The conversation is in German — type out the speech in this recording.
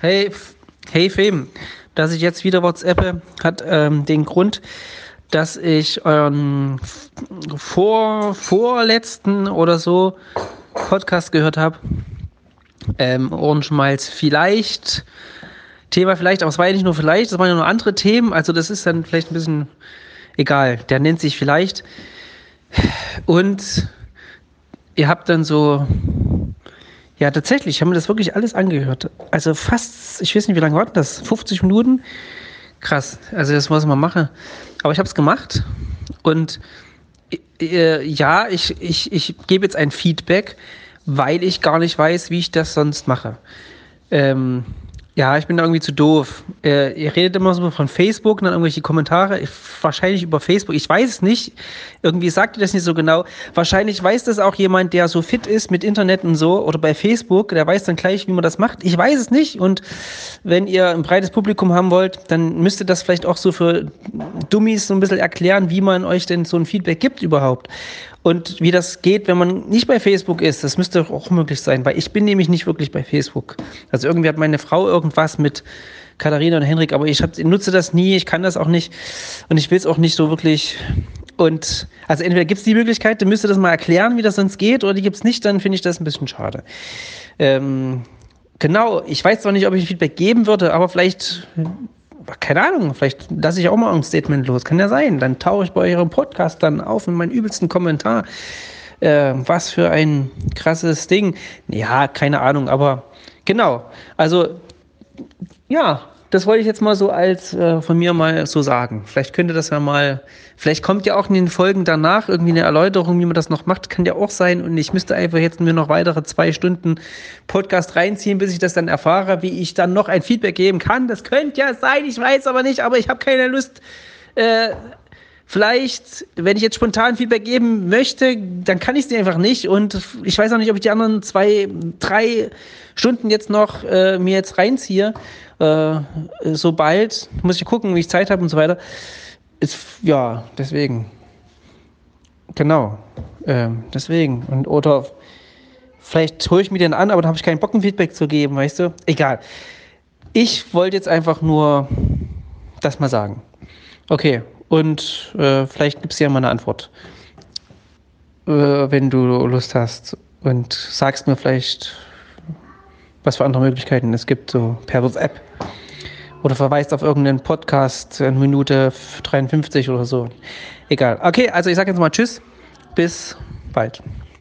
Hey, hey Fem, dass ich jetzt wieder WhatsApp hat ähm, den Grund, dass ich euren vor, vorletzten oder so Podcast gehört habe. Ähm, Ohrenschmalz vielleicht. Thema vielleicht, aber es war ja nicht nur vielleicht, es waren ja noch andere Themen. Also das ist dann vielleicht ein bisschen egal. Der nennt sich vielleicht. Und ihr habt dann so ja, tatsächlich, ich habe mir das wirklich alles angehört. Also fast, ich weiß nicht, wie lange war das? 50 Minuten? Krass, also das muss man machen. Aber ich habe es gemacht und äh, ja, ich, ich, ich gebe jetzt ein Feedback, weil ich gar nicht weiß, wie ich das sonst mache. Ähm, ja, ich bin da irgendwie zu doof. Äh, ihr redet immer so von Facebook, dann irgendwelche Kommentare, wahrscheinlich über Facebook. Ich weiß es nicht. Irgendwie sagt ihr das nicht so genau. Wahrscheinlich weiß das auch jemand, der so fit ist mit Internet und so oder bei Facebook, der weiß dann gleich, wie man das macht. Ich weiß es nicht. Und wenn ihr ein breites Publikum haben wollt, dann müsst ihr das vielleicht auch so für Dummies so ein bisschen erklären, wie man euch denn so ein Feedback gibt überhaupt. Und wie das geht, wenn man nicht bei Facebook ist, das müsste auch möglich sein, weil ich bin nämlich nicht wirklich bei Facebook. Also irgendwie hat meine Frau irgendwas mit Katharina und Henrik, aber ich, hab, nutze das nie, ich kann das auch nicht und ich will es auch nicht so wirklich. Und also entweder gibt es die Möglichkeit, dann müsst ihr das mal erklären, wie das sonst geht, oder die gibt es nicht, dann finde ich das ein bisschen schade. Ähm, genau, ich weiß zwar nicht, ob ich Feedback geben würde, aber vielleicht keine Ahnung, vielleicht lasse ich auch mal ein Statement los. Kann ja sein. Dann tauche ich bei eurem Podcast dann auf in meinen übelsten Kommentar. Äh, was für ein krasses Ding. Ja, keine Ahnung, aber genau. Also, ja, das wollte ich jetzt mal so als äh, von mir mal so sagen. Vielleicht könnte das ja mal, vielleicht kommt ja auch in den Folgen danach irgendwie eine Erläuterung, wie man das noch macht, kann ja auch sein. Und ich müsste einfach jetzt mir noch weitere zwei Stunden Podcast reinziehen, bis ich das dann erfahre, wie ich dann noch ein Feedback geben kann. Das könnte ja sein, ich weiß aber nicht, aber ich habe keine Lust. Äh, vielleicht, wenn ich jetzt spontan Feedback geben möchte, dann kann ich es einfach nicht. Und ich weiß auch nicht, ob ich die anderen zwei, drei Stunden jetzt noch äh, mir jetzt reinziehe äh, sobald, muss ich gucken, wie ich Zeit habe und so weiter. Ist, ja, deswegen. Genau. Äh, deswegen. Und, oder vielleicht hole ich mir den an, aber da habe ich keinen Bock, ein Feedback zu geben, weißt du? Egal. Ich wollte jetzt einfach nur das mal sagen. Okay, und äh, vielleicht gibt es ja mal eine Antwort, äh, wenn du Lust hast. Und sagst mir vielleicht, was für andere Möglichkeiten es gibt, so per WhatsApp. Oder verweist auf irgendeinen Podcast in Minute 53 oder so. Egal. Okay, also ich sage jetzt mal Tschüss. Bis bald.